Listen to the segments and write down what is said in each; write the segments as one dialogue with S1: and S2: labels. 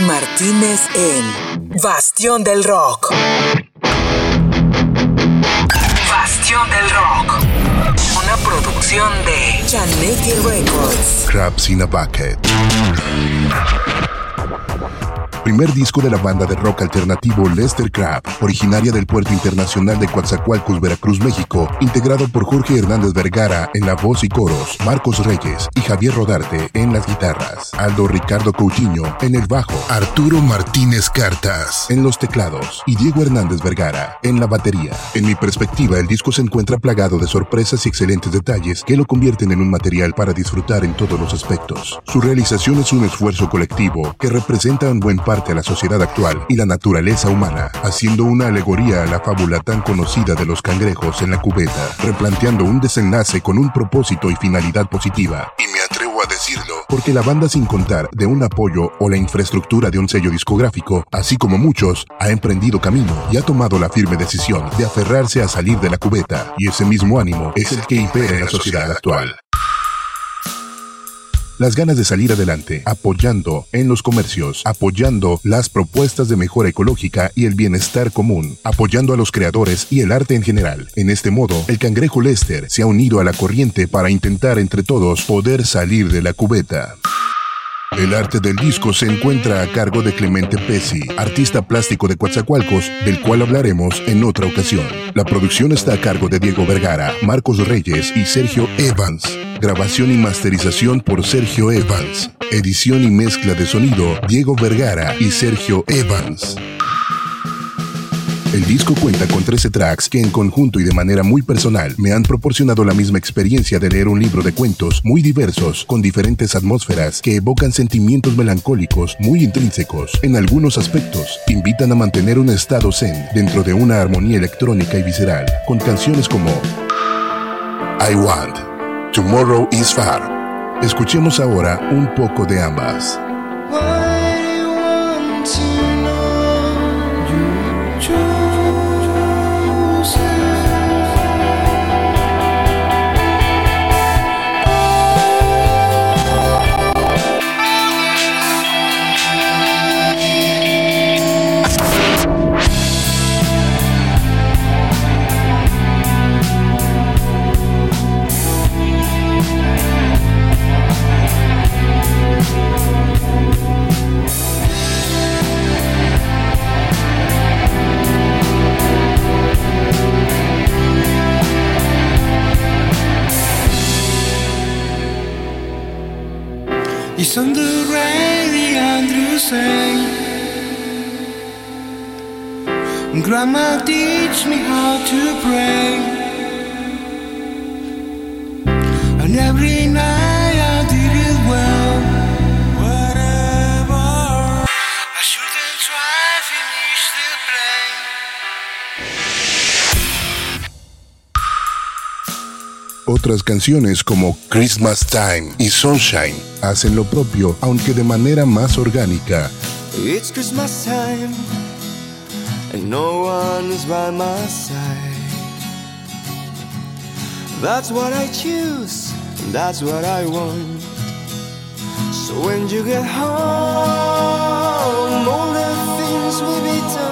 S1: Martínez en Bastión del Rock. Bastión del Rock. Una producción de Janetti Records.
S2: Crabs in a Bucket primer disco de la banda de rock alternativo Lester Crab, originaria del puerto internacional de Coatzacoalcos, Veracruz, México, integrado por Jorge Hernández Vergara en la voz y coros, Marcos Reyes y Javier Rodarte en las guitarras, Aldo Ricardo Coutinho en el bajo, Arturo Martínez Cartas en los teclados y Diego Hernández Vergara en la batería. En mi perspectiva, el disco se encuentra plagado de sorpresas y excelentes detalles que lo convierten en un material para disfrutar en todos los aspectos. Su realización es un esfuerzo colectivo que representa un buen parte a la sociedad actual y la naturaleza humana, haciendo una alegoría a la fábula tan conocida de los cangrejos en la cubeta, replanteando un desenlace con un propósito y finalidad positiva. Y me atrevo a decirlo, porque la banda sin contar de un apoyo o la infraestructura de un sello discográfico, así como muchos, ha emprendido camino y ha tomado la firme decisión de aferrarse a salir de la cubeta, y ese mismo ánimo es el que impera en la sociedad actual las ganas de salir adelante, apoyando en los comercios, apoyando las propuestas de mejora ecológica y el bienestar común, apoyando a los creadores y el arte en general. En este modo, el cangrejo Lester se ha unido a la corriente para intentar entre todos poder salir de la cubeta. El arte del disco se encuentra a cargo de Clemente Pesi, artista plástico de Coatzacoalcos, del cual hablaremos en otra ocasión. La producción está a cargo de Diego Vergara, Marcos Reyes y Sergio Evans. Grabación y masterización por Sergio Evans. Edición y mezcla de sonido Diego Vergara y Sergio Evans. El disco cuenta con 13 tracks que en conjunto y de manera muy personal me han proporcionado la misma experiencia de leer un libro de cuentos muy diversos con diferentes atmósferas que evocan sentimientos melancólicos muy intrínsecos. En algunos aspectos, invitan a mantener un estado zen dentro de una armonía electrónica y visceral, con canciones como I Want, Tomorrow is Far. Escuchemos ahora un poco de ambas. Otras canciones como Christmas Time y Sunshine hacen lo propio, aunque de manera más orgánica.
S3: It's Christmas time, and no one is by my side. That's what I choose, and that's what I want. So when you get home, all the things will be done.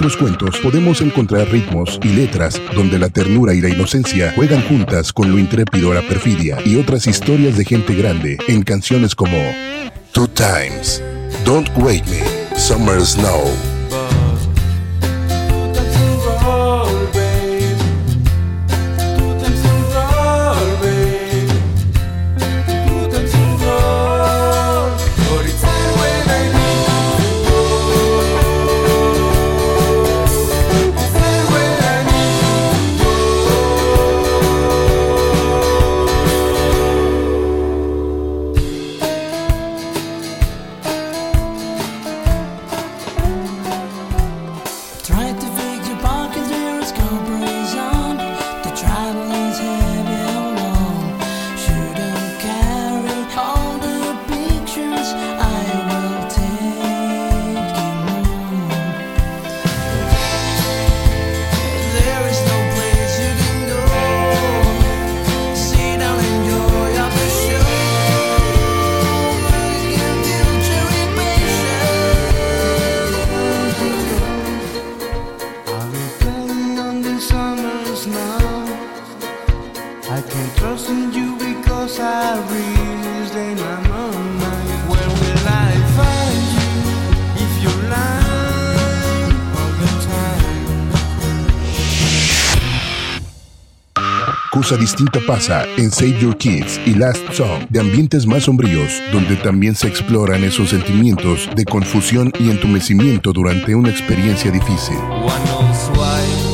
S2: En otros cuentos podemos encontrar ritmos y letras donde la ternura y la inocencia juegan juntas con lo intrépido, la perfidia y otras historias de gente grande en canciones como Two Times, Don't Wake Me, Summer Snow,
S3: now. I can't trust in you because I in my mind.
S2: Cosa distinta pasa en Save Your Kids y Last Song, de ambientes más sombríos, donde también se exploran esos sentimientos de confusión y entumecimiento durante una experiencia difícil. One.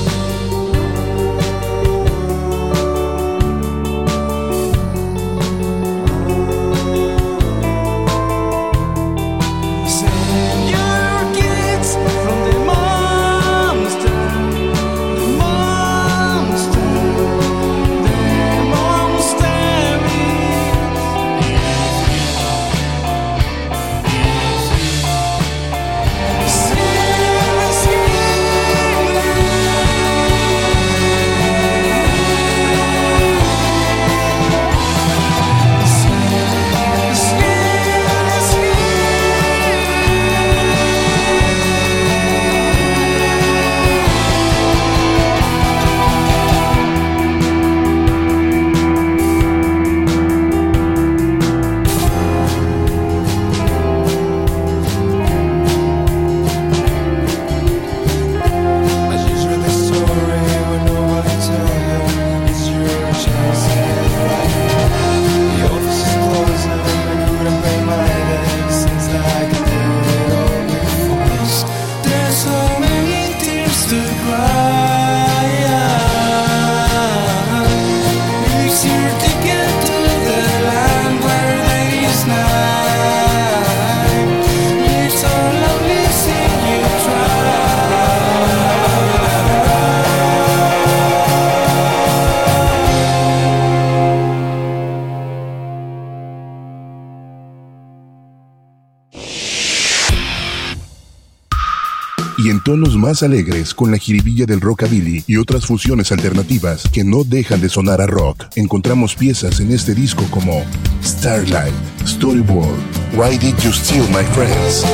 S2: Tonos más alegres con la jiribilla del rockabilly y otras fusiones alternativas que no dejan de sonar a rock. Encontramos piezas en este disco como Starlight, Storyboard, Why Did You Steal My Friends?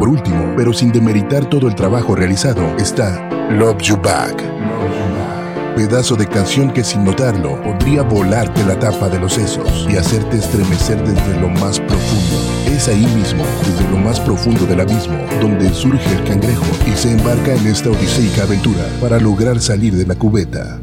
S2: Por último, pero sin demeritar todo el trabajo realizado, está Love You Back. Pedazo de canción que sin notarlo podría volarte la tapa de los sesos y hacerte estremecer desde lo más profundo. Es ahí mismo, desde lo más profundo del abismo, donde surge el cangrejo y se embarca en esta odiseica aventura para lograr salir de la cubeta.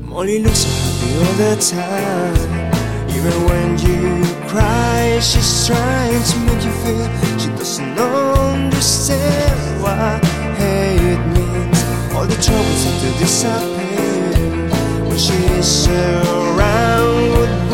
S3: cry, she's trying to make you feel she doesn't understand what hate means. All the troubles have to disappear when she's around.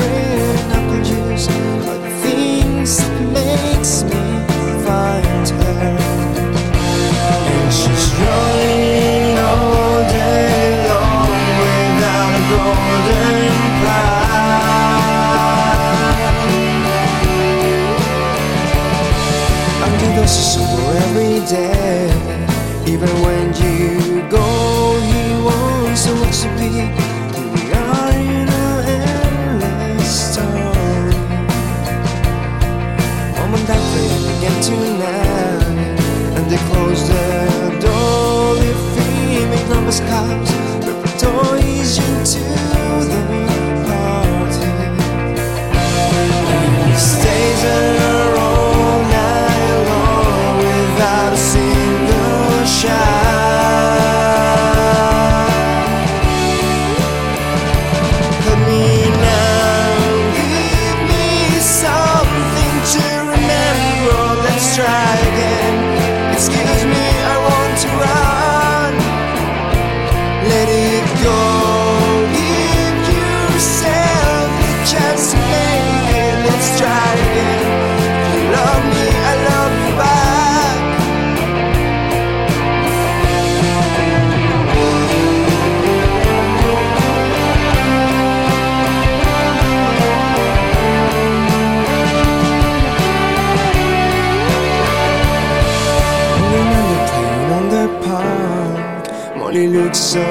S3: Molly looks so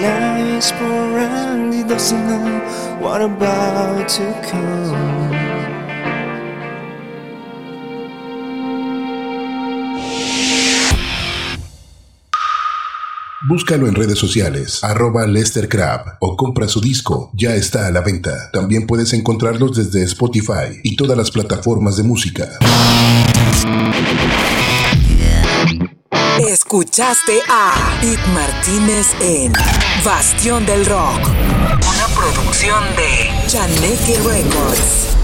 S3: nice, but Randy doesn't know what about to come.
S2: Búscalo en redes sociales, arroba Lester Crab, o compra su disco, ya está a la venta. También puedes encontrarlos desde Spotify y todas las plataformas de música.
S1: Escuchaste a Pete Martínez en Bastión del Rock, una producción de Chaneque Records.